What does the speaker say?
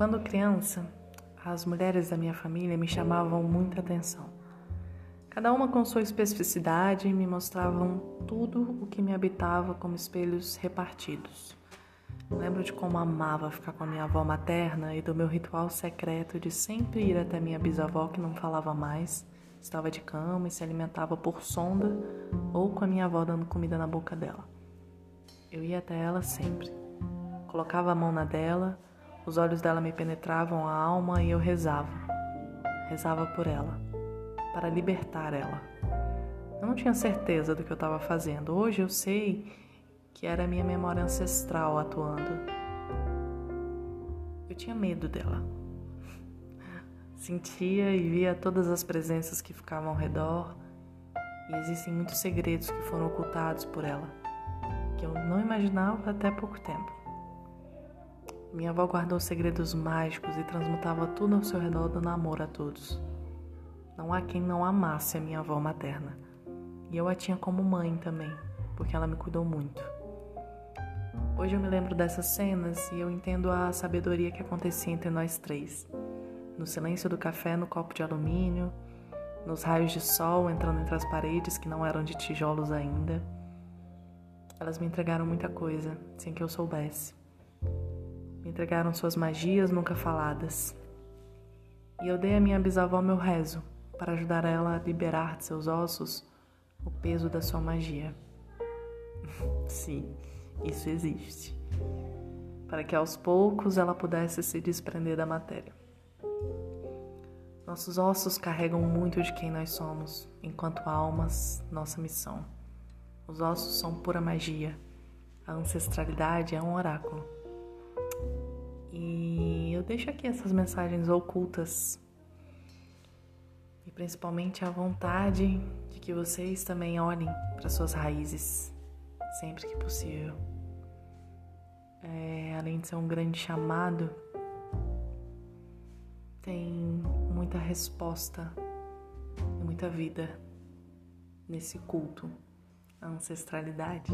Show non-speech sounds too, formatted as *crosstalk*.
Quando criança, as mulheres da minha família me chamavam muita atenção. Cada uma com sua especificidade me mostravam tudo o que me habitava como espelhos repartidos. Lembro de como amava ficar com a minha avó materna e do meu ritual secreto de sempre ir até minha bisavó que não falava mais, estava de cama e se alimentava por sonda ou com a minha avó dando comida na boca dela. Eu ia até ela sempre. Colocava a mão na dela os olhos dela me penetravam a alma e eu rezava. Rezava por ela, para libertar ela. Eu não tinha certeza do que eu estava fazendo. Hoje eu sei que era a minha memória ancestral atuando. Eu tinha medo dela. *laughs* Sentia e via todas as presenças que ficavam ao redor, e existem muitos segredos que foram ocultados por ela, que eu não imaginava até pouco tempo. Minha avó guardou segredos mágicos e transmutava tudo ao seu redor dando amor a todos. Não há quem não amasse a minha avó materna. E eu a tinha como mãe também, porque ela me cuidou muito. Hoje eu me lembro dessas cenas e eu entendo a sabedoria que acontecia entre nós três. No silêncio do café no copo de alumínio, nos raios de sol entrando entre as paredes que não eram de tijolos ainda. Elas me entregaram muita coisa sem que eu soubesse. Entregaram suas magias nunca faladas. E eu dei à minha bisavó meu rezo para ajudar ela a liberar de seus ossos o peso da sua magia. *laughs* Sim, isso existe. Para que aos poucos ela pudesse se desprender da matéria. Nossos ossos carregam muito de quem nós somos, enquanto almas, nossa missão. Os ossos são pura magia. A ancestralidade é um oráculo. Eu deixo aqui essas mensagens ocultas e principalmente a vontade de que vocês também olhem para suas raízes sempre que possível. É, além de ser um grande chamado, tem muita resposta e muita vida nesse culto à ancestralidade.